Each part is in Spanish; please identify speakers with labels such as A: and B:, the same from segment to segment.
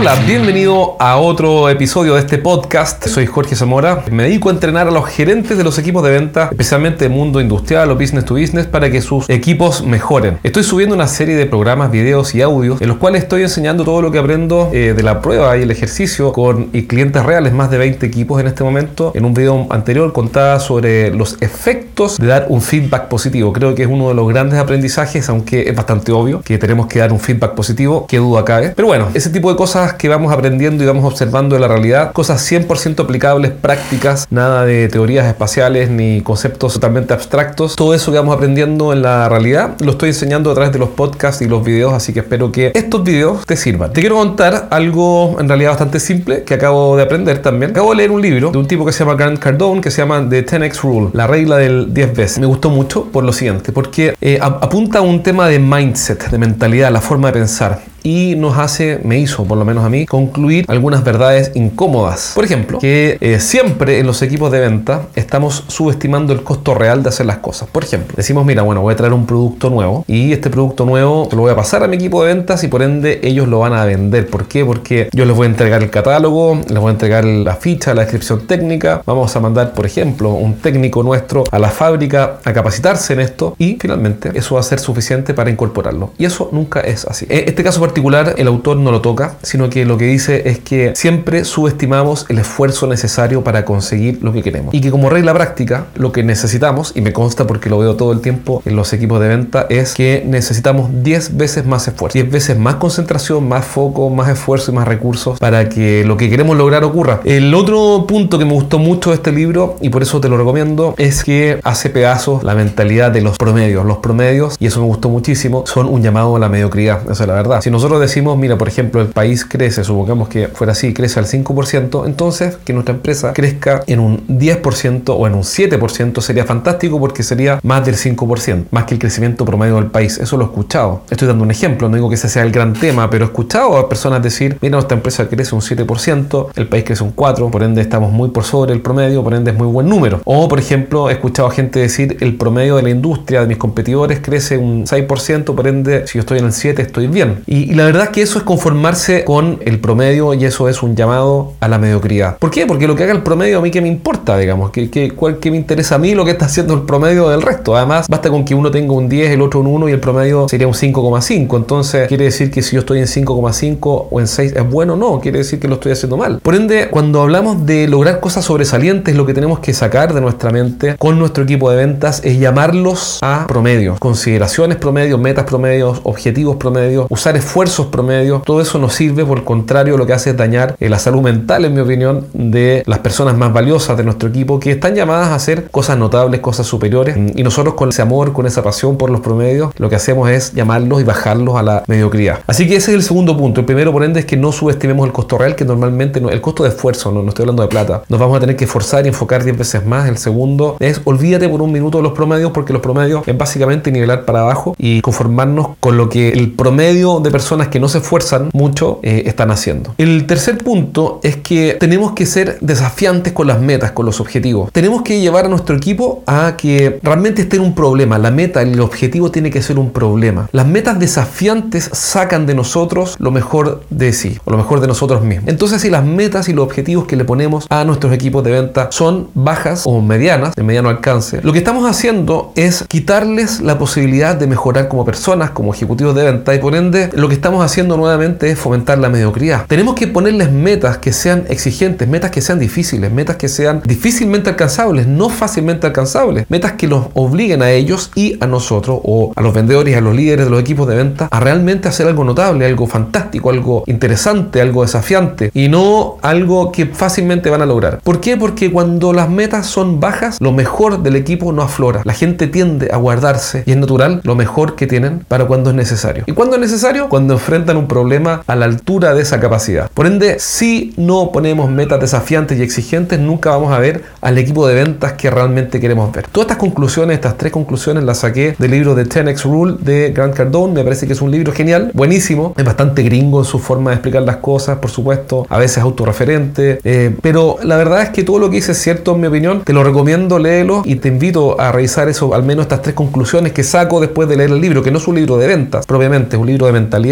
A: Hola, bienvenido a otro episodio de este podcast. Soy Jorge Zamora. Me dedico a entrenar a los gerentes de los equipos de venta, especialmente de mundo industrial o business to business, para que sus equipos mejoren. Estoy subiendo una serie de programas, videos y audios en los cuales estoy enseñando todo lo que aprendo eh, de la prueba y el ejercicio con clientes reales, más de 20 equipos en este momento. En un video anterior contaba sobre los efectos de dar un feedback positivo. Creo que es uno de los grandes aprendizajes, aunque es bastante obvio que tenemos que dar un feedback positivo. Qué duda cabe. Pero bueno, ese tipo de cosas que vamos aprendiendo y vamos observando de la realidad, cosas 100% aplicables, prácticas, nada de teorías espaciales ni conceptos totalmente abstractos. Todo eso que vamos aprendiendo en la realidad lo estoy enseñando a través de los podcasts y los videos, así que espero que estos videos te sirvan. Te quiero contar algo en realidad bastante simple que acabo de aprender también. Acabo de leer un libro de un tipo que se llama Grant Cardone que se llama The 10X Rule, la regla del 10 veces. Me gustó mucho por lo siguiente, porque eh, apunta a un tema de mindset, de mentalidad, la forma de pensar y nos hace, me hizo por lo menos a mí, concluir algunas verdades incómodas. Por ejemplo, que eh, siempre en los equipos de venta estamos subestimando el costo real de hacer las cosas. Por ejemplo, decimos, mira, bueno, voy a traer un producto nuevo y este producto nuevo lo voy a pasar a mi equipo de ventas y por ende ellos lo van a vender. ¿Por qué? Porque yo les voy a entregar el catálogo, les voy a entregar la ficha, la descripción técnica, vamos a mandar, por ejemplo, un técnico nuestro a la fábrica a capacitarse en esto y finalmente eso va a ser suficiente para incorporarlo. Y eso nunca es así. En este caso particular, el autor no lo toca, sino que lo que dice es que siempre subestimamos el esfuerzo necesario para conseguir lo que queremos. Y que como regla práctica, lo que necesitamos, y me consta porque lo veo todo el tiempo en los equipos de venta, es que necesitamos 10 veces más esfuerzo, 10 veces más concentración, más foco, más esfuerzo y más recursos para que lo que queremos lograr ocurra. El otro punto que me gustó mucho de este libro, y por eso te lo recomiendo, es que hace pedazos la mentalidad de los promedios. Los promedios, y eso me gustó muchísimo, son un llamado a la mediocridad. Esa es la verdad. Si nosotros decimos, mira, por ejemplo, el país crece, supongamos que fuera así, crece al 5%, entonces que nuestra empresa crezca en un 10% o en un 7% sería fantástico porque sería más del 5%, más que el crecimiento promedio del país. Eso lo he escuchado. Estoy dando un ejemplo, no digo que ese sea el gran tema, pero he escuchado a personas decir, mira, nuestra empresa crece un 7%, el país crece un 4%, por ende estamos muy por sobre el promedio, por ende es muy buen número. O, por ejemplo, he escuchado a gente decir, el promedio de la industria de mis competidores crece un 6%, por ende, si yo estoy en el 7, estoy bien. Y, y la verdad es que eso es conformarse con el promedio y eso es un llamado a la mediocridad. ¿Por qué? Porque lo que haga el promedio a mí que me importa, digamos, que, que, cuál, que me interesa a mí lo que está haciendo el promedio del resto. Además, basta con que uno tenga un 10, el otro un 1 y el promedio sería un 5,5. Entonces, quiere decir que si yo estoy en 5,5 o en 6 es bueno, no, quiere decir que lo estoy haciendo mal. Por ende, cuando hablamos de lograr cosas sobresalientes, lo que tenemos que sacar de nuestra mente con nuestro equipo de ventas es llamarlos a promedios, consideraciones promedios, metas promedios, objetivos promedios, usar esfuerzos promedios. Todo eso nos sirve, por el contrario, lo que hace es dañar eh, la salud mental, en mi opinión, de las personas más valiosas de nuestro equipo que están llamadas a hacer cosas notables, cosas superiores. Y nosotros con ese amor, con esa pasión por los promedios, lo que hacemos es llamarlos y bajarlos a la mediocridad. Así que ese es el segundo punto. El primero, por ende, es que no subestimemos el costo real, que normalmente no, el costo de esfuerzo, no, no estoy hablando de plata. Nos vamos a tener que esforzar y enfocar 10 veces más. El segundo es olvídate por un minuto de los promedios, porque los promedios es básicamente nivelar para abajo y conformarnos con lo que el promedio de personas que no se esfuerzan mucho eh, están haciendo. El tercer punto es que tenemos que ser desafiantes con las metas, con los objetivos. Tenemos que llevar a nuestro equipo a que realmente esté en un problema. La meta, el objetivo tiene que ser un problema. Las metas desafiantes sacan de nosotros lo mejor de sí, o lo mejor de nosotros mismos. Entonces, si las metas y los objetivos que le ponemos a nuestros equipos de venta son bajas o medianas, de mediano alcance, lo que estamos haciendo es quitarles la posibilidad de mejorar como personas, como ejecutivos de venta, y por ende, lo que estamos haciendo nuevamente es fomentar la mediocridad. Tenemos que ponerles metas que sean exigentes, metas que sean difíciles, metas que sean difícilmente alcanzables, no fácilmente alcanzables, metas que los obliguen a ellos y a nosotros o a los vendedores a los líderes de los equipos de venta a realmente hacer algo notable, algo fantástico, algo interesante, algo desafiante y no algo que fácilmente van a lograr. ¿Por qué? Porque cuando las metas son bajas, lo mejor del equipo no aflora. La gente tiende a guardarse y es natural lo mejor que tienen para cuando es necesario. ¿Y cuando es necesario? Cuando enfrentan un problema a la altura de esa capacidad. Por ende, si no ponemos metas desafiantes y exigentes, nunca vamos a ver al equipo de ventas que realmente queremos ver. Todas estas conclusiones, estas tres conclusiones las saqué del libro de 10X Rule de Grant Cardone. Me parece que es un libro genial, buenísimo. Es bastante gringo en su forma de explicar las cosas, por supuesto, a veces autorreferente. Eh, pero la verdad es que todo lo que dice es cierto, en mi opinión. Te lo recomiendo, léelo y te invito a revisar eso, al menos estas tres conclusiones que saco después de leer el libro, que no es un libro de ventas, propiamente, es un libro de mentalidad.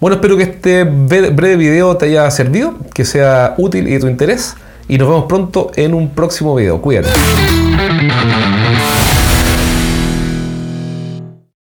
A: Bueno, espero que este breve video te haya servido, que sea útil y de tu interés. Y nos vemos pronto en un próximo video. Cuídate.